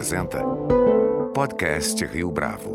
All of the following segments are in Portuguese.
apresenta Podcast Rio Bravo.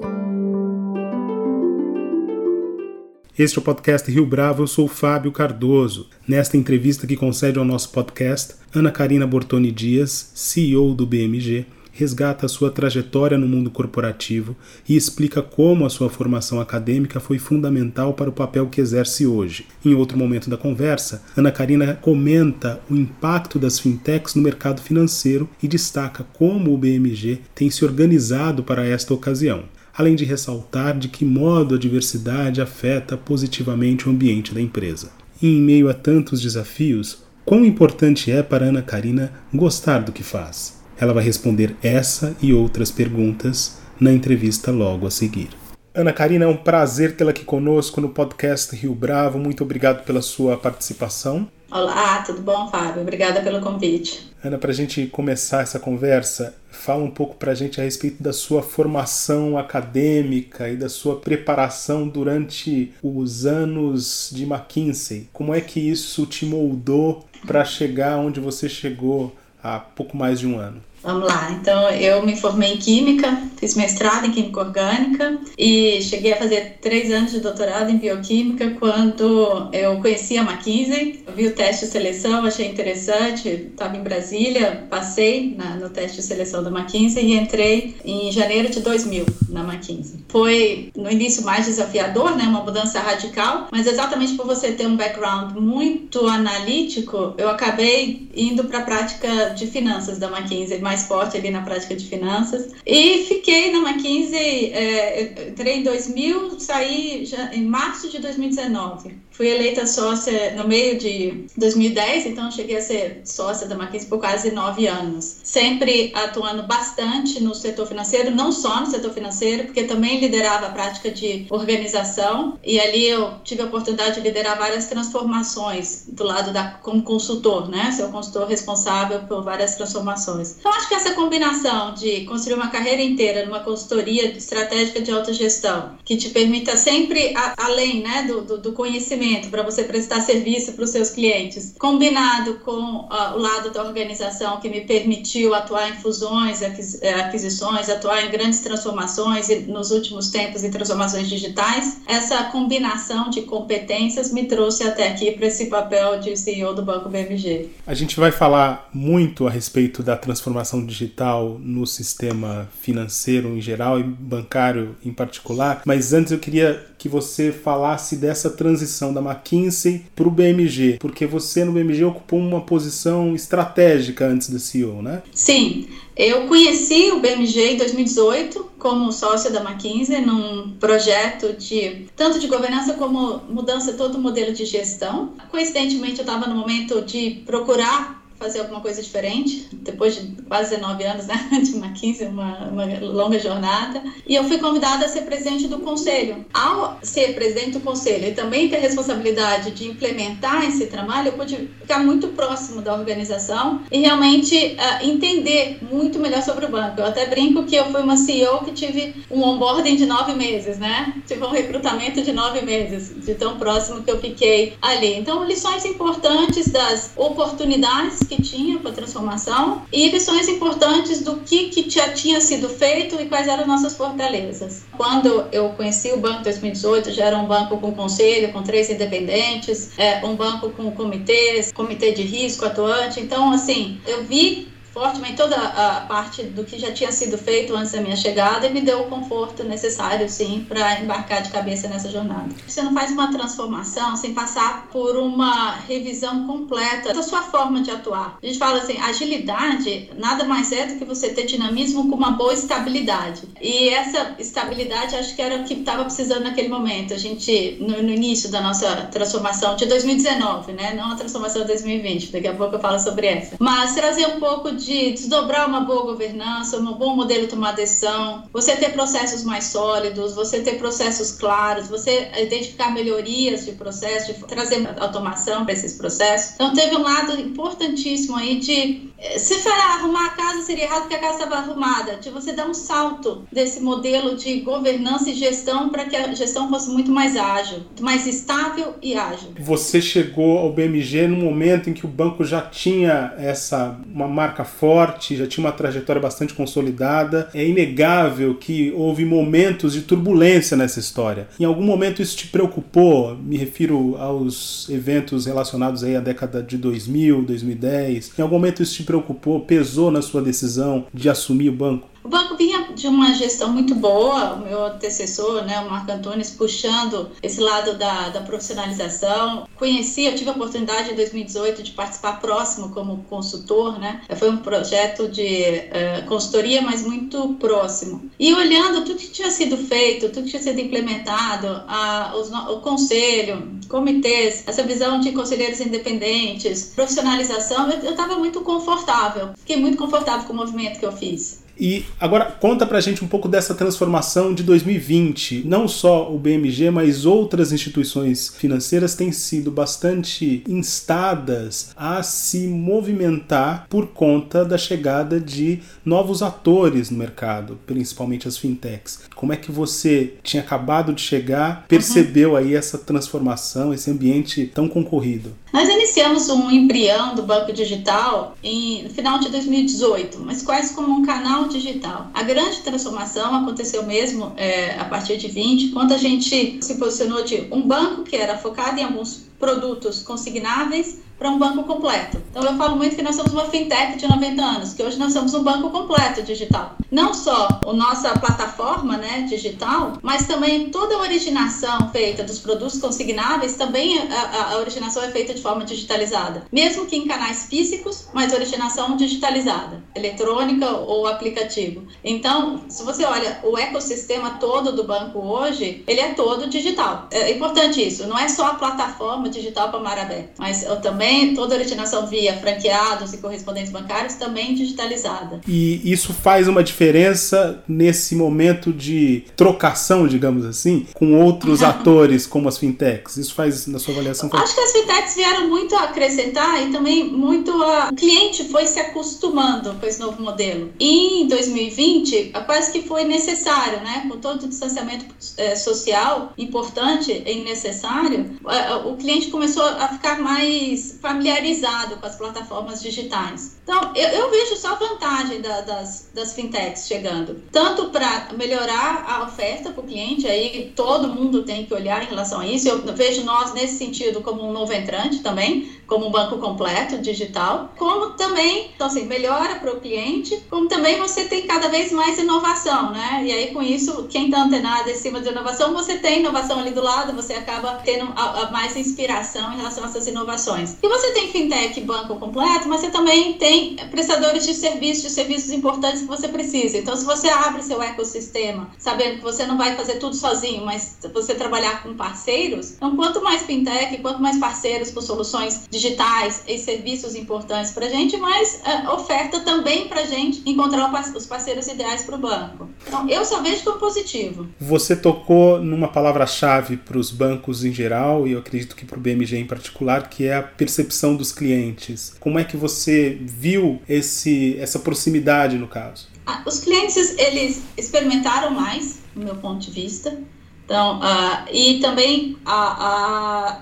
Este é o podcast Rio Bravo, eu sou Fábio Cardoso. Nesta entrevista que concede ao nosso podcast, Ana Karina Bortoni Dias, CEO do BMG, resgata sua trajetória no mundo corporativo e explica como a sua formação acadêmica foi fundamental para o papel que exerce hoje. Em outro momento da conversa, Ana Karina comenta o impacto das fintechs no mercado financeiro e destaca como o BMG tem se organizado para esta ocasião além de ressaltar de que modo a diversidade afeta positivamente o ambiente da empresa. E em meio a tantos desafios, quão importante é para Ana Karina gostar do que faz? Ela vai responder essa e outras perguntas na entrevista logo a seguir. Ana Karina, é um prazer tê-la aqui conosco no podcast Rio Bravo. Muito obrigado pela sua participação. Olá, tudo bom, Fábio? Obrigada pelo convite. Ana, para a gente começar essa conversa, fala um pouco para a gente a respeito da sua formação acadêmica e da sua preparação durante os anos de McKinsey. Como é que isso te moldou para chegar onde você chegou há pouco mais de um ano. Vamos lá, então eu me formei em Química, fiz mestrado em Química Orgânica e cheguei a fazer três anos de doutorado em Bioquímica quando eu conheci a McKinsey, vi o teste de seleção, achei interessante, estava em Brasília, passei na, no teste de seleção da McKinsey e entrei em janeiro de 2000 na McKinsey. Foi no início mais desafiador, né, uma mudança radical, mas exatamente por você ter um background muito analítico, eu acabei indo para a prática de finanças da McKinsey, mais forte ali na prática de finanças. E fiquei na McKinsey, é, entrei em 2000, saí já, em março de 2019. Fui eleita sócia no meio de 2010, então cheguei a ser sócia da McKinsey por quase nove anos. Sempre atuando bastante no setor financeiro, não só no setor financeiro, porque também liderava a prática de organização e ali eu tive a oportunidade de liderar várias transformações do lado da como consultor, né? Ser o consultor responsável por várias transformações. Então acho que essa combinação de construir uma carreira inteira numa consultoria estratégica de autogestão, que te permita sempre a, além, né, do, do, do conhecimento para você prestar serviço para os seus clientes, combinado com uh, o lado da organização que me permitiu atuar em fusões, eh, aquisições, atuar em grandes transformações e nos últimos tempos em transformações digitais, essa combinação de competências me trouxe até aqui para esse papel de CEO do Banco BMG. A gente vai falar muito a respeito da transformação digital no sistema financeiro em geral e bancário em particular, mas antes eu queria que você falasse dessa transição da McKinsey para o BMG, porque você no BMG ocupou uma posição estratégica antes da CEO, né? Sim, eu conheci o BMG em 2018 como sócia da McKinsey num projeto de tanto de governança como mudança todo o modelo de gestão. Coincidentemente, eu estava no momento de procurar fazer alguma coisa diferente, depois de quase 19 anos né, de uma 15, uma, uma longa jornada. E eu fui convidada a ser presidente do conselho. Ao ser presidente do conselho e também ter a responsabilidade de implementar esse trabalho, eu pude ficar muito próximo da organização e realmente uh, entender muito melhor sobre o banco. Eu até brinco que eu fui uma CEO que tive um onboarding de nove meses, né? Tive um recrutamento de nove meses, de tão próximo que eu fiquei ali. Então, lições importantes das oportunidades que tinha para transformação e lições importantes do que, que já tinha sido feito e quais eram nossas fortalezas. Quando eu conheci o banco em 2018, já era um banco com conselho, com três independentes, é, um banco com comitês, comitê de risco atuante. Então, assim, eu vi fortemente toda a parte do que já tinha sido feito antes da minha chegada e me deu o conforto necessário, sim, para embarcar de cabeça nessa jornada. Você não faz uma transformação sem passar por uma revisão completa da sua forma de atuar. A gente fala assim, agilidade nada mais é do que você ter dinamismo com uma boa estabilidade. E essa estabilidade acho que era o que estava precisando naquele momento. A gente, no, no, início da nossa transformação de 2019, né? Não a transformação de 2020, daqui a pouco eu falo sobre essa. Mas trazer um pouco de de desdobrar uma boa governança, um bom modelo de tomar decisão, você ter processos mais sólidos, você ter processos claros, você identificar melhorias de processo, de trazer automação para esses processos. Então teve um lado importantíssimo aí de eh, se for arrumar a casa seria errado porque a casa estava arrumada, de você dar um salto desse modelo de governança e gestão para que a gestão fosse muito mais ágil, mais estável e ágil. Você chegou ao BMG no momento em que o banco já tinha essa uma marca forte, já tinha uma trajetória bastante consolidada. É inegável que houve momentos de turbulência nessa história. Em algum momento isso te preocupou? Me refiro aos eventos relacionados aí à década de 2000, 2010. Em algum momento isso te preocupou, pesou na sua decisão de assumir o banco? O banco vinha de uma gestão muito boa, o meu antecessor, né, o Marco Antunes, puxando esse lado da, da profissionalização. Conheci, eu tive a oportunidade em 2018 de participar próximo como consultor, né? Foi um projeto de uh, consultoria, mas muito próximo. E olhando tudo que tinha sido feito, tudo que tinha sido implementado, a, os, o conselho, comitês, essa visão de conselheiros independentes, profissionalização, eu estava muito confortável. Fiquei muito confortável com o movimento que eu fiz. E agora conta pra gente um pouco dessa transformação de 2020. Não só o BMG, mas outras instituições financeiras têm sido bastante instadas a se movimentar por conta da chegada de novos atores no mercado, principalmente as fintechs. Como é que você tinha acabado de chegar, percebeu uhum. aí essa transformação, esse ambiente tão concorrido? Nós iniciamos um embrião do Banco Digital em, no final de 2018, mas quase como um canal digital. A grande transformação aconteceu mesmo é, a partir de 20, quando a gente se posicionou de um banco que era focado em alguns produtos consignáveis para um banco completo. Então eu falo muito que nós somos uma fintech de 90 anos, que hoje nós somos um banco completo digital. Não só a nossa plataforma, né, digital, mas também toda a originação feita dos produtos consignáveis, também a, a originação é feita de forma digitalizada. Mesmo que em canais físicos, mas originação digitalizada, eletrônica ou aplicativo. Então, se você olha o ecossistema todo do banco hoje, ele é todo digital. É importante isso, não é só a plataforma digital para mar aberto, mas eu também também toda a originação via franqueados e correspondentes bancários também digitalizada. E isso faz uma diferença nesse momento de trocação, digamos assim, com outros atores como as fintechs? Isso faz, na sua avaliação? Acho que as fintechs vieram muito a acrescentar e também muito a... O cliente foi se acostumando com esse novo modelo. E em 2020, quase que foi necessário, né? Com todo o distanciamento é, social importante e necessário, o cliente começou a ficar mais familiarizado com as plataformas digitais. Então, eu, eu vejo só vantagem da, das, das fintechs chegando, tanto para melhorar a oferta para o cliente, aí todo mundo tem que olhar em relação a isso. Eu vejo nós nesse sentido como um novo entrante também, como um banco completo digital, como também, então assim, melhora para o cliente, como também você tem cada vez mais inovação, né? E aí com isso, quem está antenado em cima de inovação, você tem inovação ali do lado, você acaba tendo a, a mais inspiração em relação a essas inovações. E você tem fintech banco completo, mas você também tem prestadores de serviços, de serviços importantes que você precisa. Então, se você abre seu ecossistema, sabendo que você não vai fazer tudo sozinho, mas você trabalhar com parceiros, então quanto mais fintech, quanto mais parceiros com soluções digitais e serviços importantes para a gente, mais uh, oferta também para a gente encontrar os parceiros ideais para o banco. Então, eu só vejo como positivo. Você tocou numa palavra-chave para os bancos em geral, e eu acredito que para o BMG em particular, que é a percepção dos clientes. Como é que você viu esse, essa proximidade no caso? Ah, os clientes, eles experimentaram mais, do meu ponto de vista. Então, uh, e também a,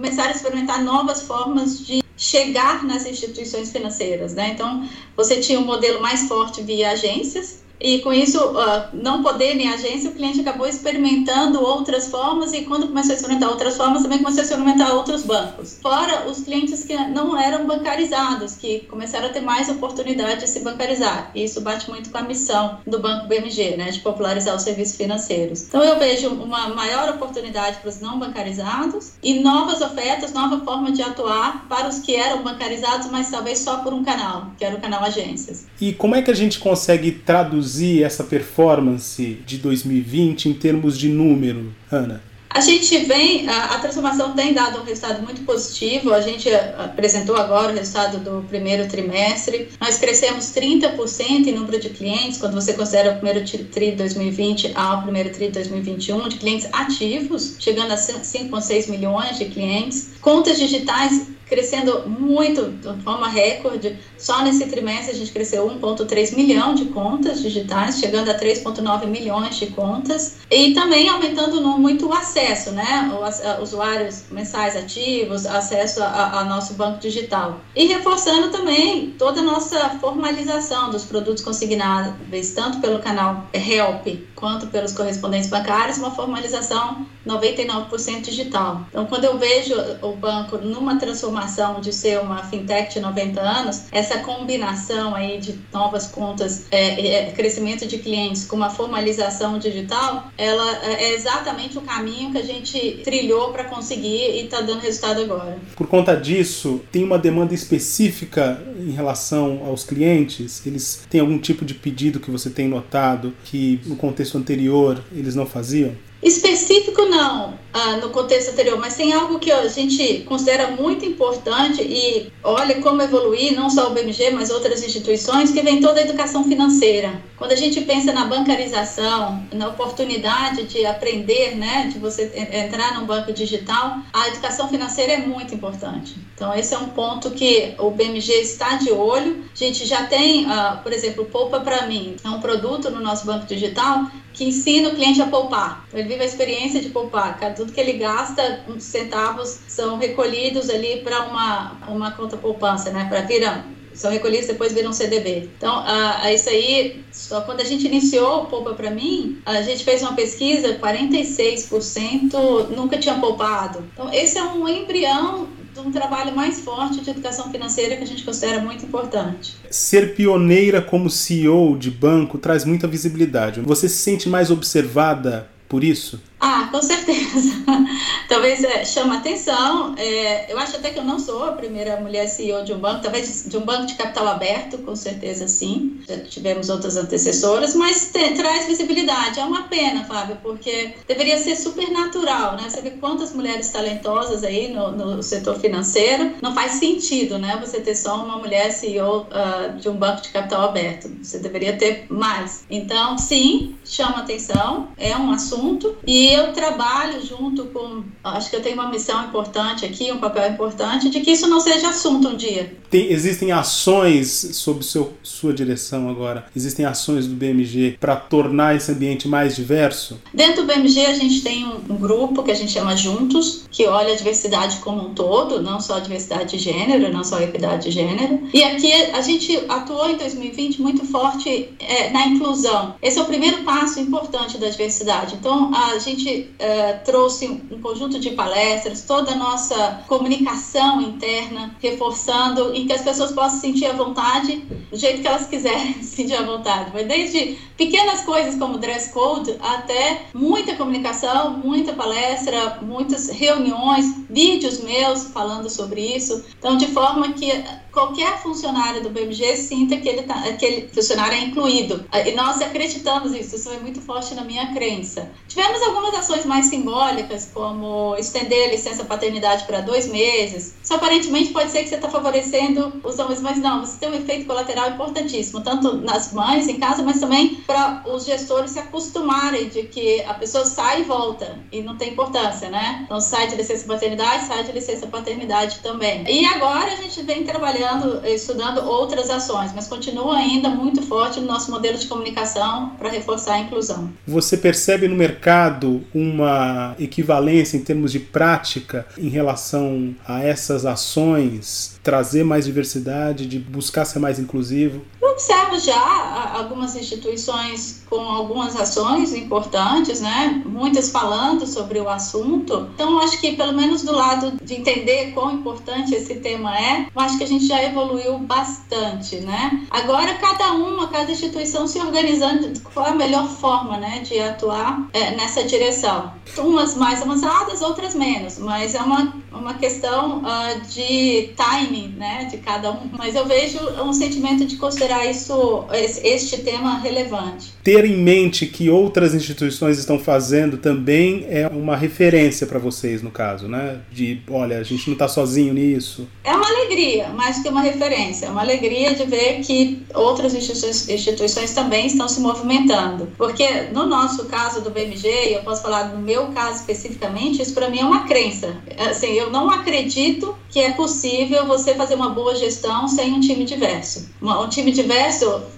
começaram a experimentar novas formas de chegar nas instituições financeiras, né? Então, você tinha um modelo mais forte via agências, e com isso, uh, não poder em agência, o cliente acabou experimentando outras formas e quando começou a experimentar outras formas, também começou a experimentar outros bancos. Fora os clientes que não eram bancarizados, que começaram a ter mais oportunidade de se bancarizar. E isso bate muito com a missão do Banco BMG, né, de popularizar os serviços financeiros. Então eu vejo uma maior oportunidade para os não bancarizados e novas ofertas, nova forma de atuar para os que eram bancarizados, mas talvez só por um canal, que era o canal agências. E como é que a gente consegue traduzir traduzir essa performance de 2020 em termos de número, Ana? A gente vem, a, a, transformação tem dado um resultado muito positivo. A gente apresentou agora o resultado do primeiro trimestre. Nós crescemos 30% em número de clientes, quando você considera o primeiro TRI de 2020 ao primeiro TRI de 2021, de clientes ativos, chegando a 5,6 milhões de clientes. Contas digitais crescendo muito, de forma recorde. Só nesse trimestre a gente cresceu 1,3 milhão de contas digitais, chegando a 3,9 milhões de contas. E também aumentando muito o acesso, né? Os usuários mensais ativos, acesso ao nosso banco digital. E reforçando também toda a nossa formalização dos produtos consignáveis, tanto pelo canal Help quanto pelos correspondentes bancários, uma formalização 99% digital. Então, quando eu vejo o banco numa transformação de ser uma fintech de 90 anos, essa combinação aí de novas contas, é, é, crescimento de clientes com uma formalização digital, ela é exatamente o caminho que a gente trilhou para conseguir e está dando resultado agora. Por conta disso, tem uma demanda específica em relação aos clientes? Eles têm algum tipo de pedido que você tem notado que no contexto anterior eles não faziam? Específico não, ah, no contexto anterior, mas tem algo que a gente considera muito importante e olha como evoluir, não só o BMG, mas outras instituições, que vem toda a educação financeira. Quando a gente pensa na bancarização, na oportunidade de aprender, né, de você entrar num banco digital, a educação financeira é muito importante. Então, esse é um ponto que o BMG está de olho. A gente já tem, uh, por exemplo, Poupa para mim, é um produto no nosso banco digital que ensina o cliente a poupar. Ele vive a experiência de poupar. Tudo que ele gasta, uns centavos são recolhidos ali para uma, uma conta poupança, né? Para virar são recolhidos depois viram CDB. Então, uh, isso aí, só quando a gente iniciou o Poupa para mim, a gente fez uma pesquisa, 46% nunca tinham poupado. Então, esse é um embrião um trabalho mais forte de educação financeira que a gente considera muito importante. Ser pioneira como CEO de banco traz muita visibilidade. Você se sente mais observada por isso? Ah, com certeza. talvez é, chama atenção. É, eu acho até que eu não sou a primeira mulher CEO de um banco, talvez de um banco de capital aberto, com certeza sim. Já tivemos outras antecessoras, mas te, traz visibilidade. É uma pena, Fábio, porque deveria ser super natural, né? Você vê quantas mulheres talentosas aí no, no setor financeiro. Não faz sentido, né? Você ter só uma mulher CEO uh, ah, de um banco de capital aberto. Você deveria ter mais. Então, sim, chama atenção, é um assunto e eu trabalho junto com. Acho que eu tenho uma missão importante aqui, um papel importante, de que isso não seja assunto um dia. Tem, existem ações sob seu, sua direção agora? Existem ações do BMG para tornar esse ambiente mais diverso? Dentro do BMG, a gente tem um, um, grupo que a gente chama Juntos, que olha a diversidade como um todo, não só a diversidade de gênero, não só a equidade de gênero. E aqui a gente atuou em 2020 muito forte é, na inclusão. Esse é o primeiro passo importante da diversidade. Então, a gente gente uh, trouxe um conjunto de palestras, toda a nossa comunicação interna, reforçando em que as pessoas possam sentir a vontade do jeito que elas quiserem sentir a vontade. Mas desde pequenas coisas como dress code até muita comunicação, muita palestra, muitas reuniões, vídeos meus falando sobre isso. Então, de forma que qualquer funcionário do BMG sinta que ele tá, aquele funcionário é incluído. E nós acreditamos nisso, isso é muito forte na minha crença. Tivemos algumas ações mais simbólicas, como estender a licença paternidade para dois meses. Isso aparentemente pode ser que você está favorecendo os homens, mas não, você tem um efeito colateral importantíssimo, tanto nas mães em casa, mas também para os gestores se acostumarem de que a pessoa sai e volta e não tem importância, né? Então sai de licença paternidade, sai de licença paternidade também. E agora a gente vem trabalhando trabalhando, estudando outras ações, mas continua ainda muito forte no nosso modelo de comunicação para reforçar a inclusão. Você percebe no mercado uma equivalência em termos de prática em relação a essas ações, trazer mais diversidade, de buscar ser mais inclusivo? Observo já algumas instituições com algumas ações importantes, né? Muitas falando sobre o assunto. Então, acho que pelo menos do lado de entender quão importante esse tema é, acho que a gente já evoluiu bastante, né? Agora, cada uma, cada instituição se organizando qual é a melhor forma, né, de atuar é, nessa direção. Umas mais avançadas, outras menos, mas é uma, uma questão uh, de timing, né, de cada um. Mas eu vejo um sentimento de considerar isso, este tema relevante. Ter em mente que outras instituições estão fazendo também é uma referência para vocês, no caso, né? De, olha, a gente não está sozinho nisso. É uma alegria, mais que uma referência. É uma alegria de ver que outras instituições, também estão se movimentando. Porque no nosso caso do BMG, eu posso falar no meu caso especificamente, isso para mim é uma crença. Assim, eu não acredito que é possível você fazer uma boa gestão sem um time diverso. Um time diverso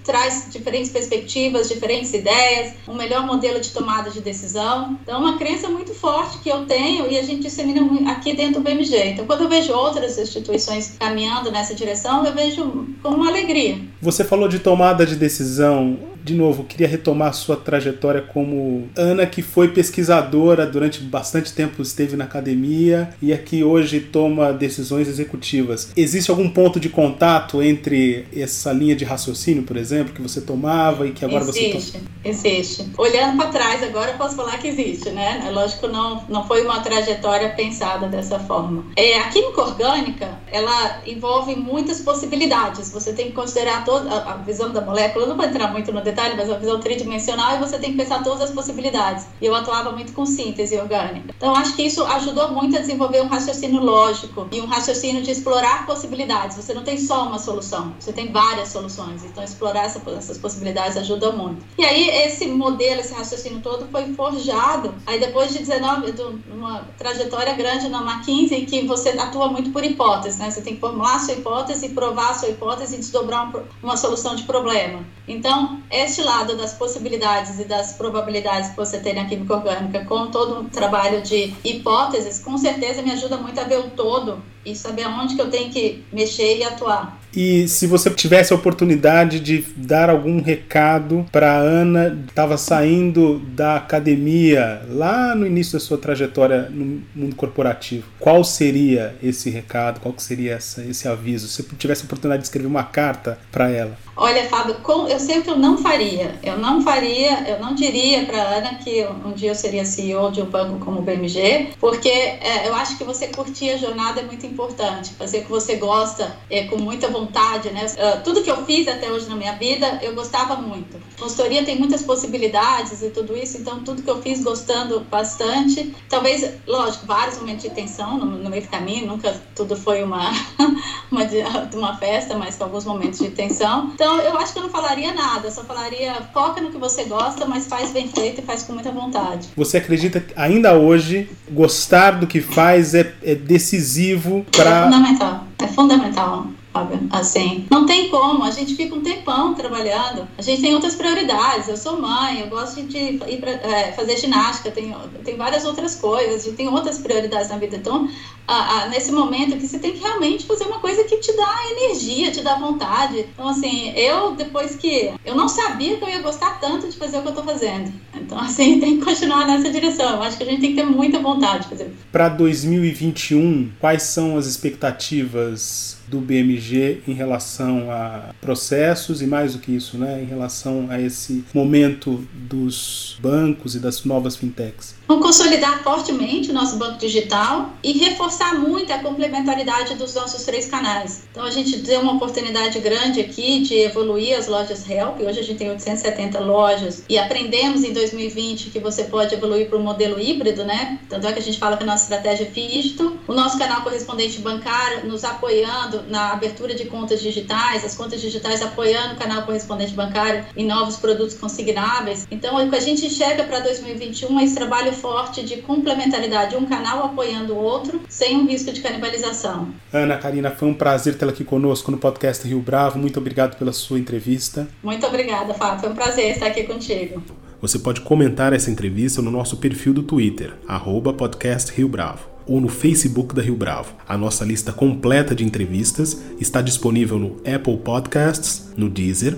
traz diferentes perspectivas, diferentes ideias, um melhor modelo de tomada de decisão. Então, é uma crença muito forte que eu tenho e a gente dissemina aqui dentro do BMG. Então, quando eu vejo outras instituições caminhando nessa direção, eu vejo com alegria. Você falou de tomada de decisão de novo, queria retomar sua trajetória como Ana, que foi pesquisadora durante bastante tempo, esteve na academia e aqui hoje toma decisões executivas. Existe algum ponto de contato entre essa linha de raciocínio, por exemplo, que você tomava e que agora existe, você toma? Existe. Olhando para trás, agora eu posso falar que existe, né? É lógico, não, não foi uma trajetória pensada dessa forma. É, a química orgânica, ela envolve muitas possibilidades. Você tem que considerar toda a, a visão da molécula. Eu não vou entrar muito no detalhe detalhe, mas uma visão tridimensional e você tem que pensar todas as possibilidades. E eu atuava muito com síntese orgânica. Então, acho que isso ajudou muito a desenvolver um raciocínio lógico e um raciocínio de explorar possibilidades. Você não tem só uma solução, você tem várias soluções. Então, explorar essa, essas possibilidades ajuda muito. E aí, esse modelo, esse raciocínio todo foi forjado. Aí, depois de 19, de uma trajetória grande na McKinsey, que você atua muito por hipótese, né? Você tem que formular a sua hipótese, provar a sua hipótese e desdobrar uma solução de problema. Então, é este lado das possibilidades e das probabilidades que você tem na química orgânica, com todo um trabalho de hipóteses, com certeza me ajuda muito a ver o todo e saber aonde que eu tenho que mexer e atuar. E se você tivesse a oportunidade de dar algum recado para Ana, estava saindo da academia lá no início da sua trajetória no mundo corporativo, qual seria esse recado? Qual seria essa, esse aviso? Se você tivesse a oportunidade de escrever uma carta para ela? Olha, Fábio, eu sei o que eu não faria. Eu não faria, eu não diria para Ana que um dia eu seria CEO de um banco como o BMG, porque é, eu acho que você curtir a jornada é muito importante. Fazer o que você gosta é, com muita vontade, né? Uh, tudo que eu fiz até hoje na minha vida, eu gostava muito. Consultoria tem muitas possibilidades e tudo isso, então tudo que eu fiz gostando bastante. Talvez, lógico, vários momentos de tensão no, no meio do caminho, nunca tudo foi uma, uma, uma festa, mas com alguns momentos de tensão. Então, eu acho que eu não falaria nada, só falaria foca no que você gosta, mas faz bem feito e faz com muita vontade. Você acredita que ainda hoje gostar do que faz é, é decisivo para. É fundamental, é fundamental. Assim, não tem como, a gente fica um tempão trabalhando, a gente tem outras prioridades. Eu sou mãe, eu gosto de ir pra, é, fazer ginástica, tem, tem várias outras coisas, a gente tem outras prioridades na vida. Então, a, a, nesse momento que você tem que realmente fazer uma coisa que te dá energia, te dá vontade. Então, assim, eu, depois que. Eu não sabia que eu ia gostar tanto de fazer o que eu tô fazendo. Então, assim, tem que continuar nessa direção. Eu acho que a gente tem que ter muita vontade de fazer. Para 2021, quais são as expectativas do BMG em relação a processos e mais do que isso, né, em relação a esse momento dos bancos e das novas fintechs? Vamos consolidar fortemente o nosso banco digital e reforçar muito a complementaridade dos nossos três canais. Então, a gente deu uma oportunidade grande aqui de evoluir as lojas Help. Hoje a gente tem 870 lojas e aprendemos em 2020 que você pode evoluir para o modelo híbrido, né? Tanto é que a gente fala que a nossa estratégia é dígito. O nosso canal correspondente bancário nos apoiando na abertura de contas digitais, as contas digitais apoiando o canal correspondente bancário em novos produtos consignáveis. Então, o que a gente enxerga para 2021 é esse trabalho forte de complementaridade, um canal apoiando o outro, sem um risco de canibalização. Ana Karina, foi um prazer tê-la aqui conosco no podcast Rio Bravo. Muito obrigado pela sua entrevista. Muito obrigada, Fábio. Foi um prazer estar aqui contigo. Você pode comentar essa entrevista no nosso perfil do Twitter, arroba podcast Rio Bravo ou no Facebook da Rio Bravo. A nossa lista completa de entrevistas está disponível no Apple Podcasts, no Deezer,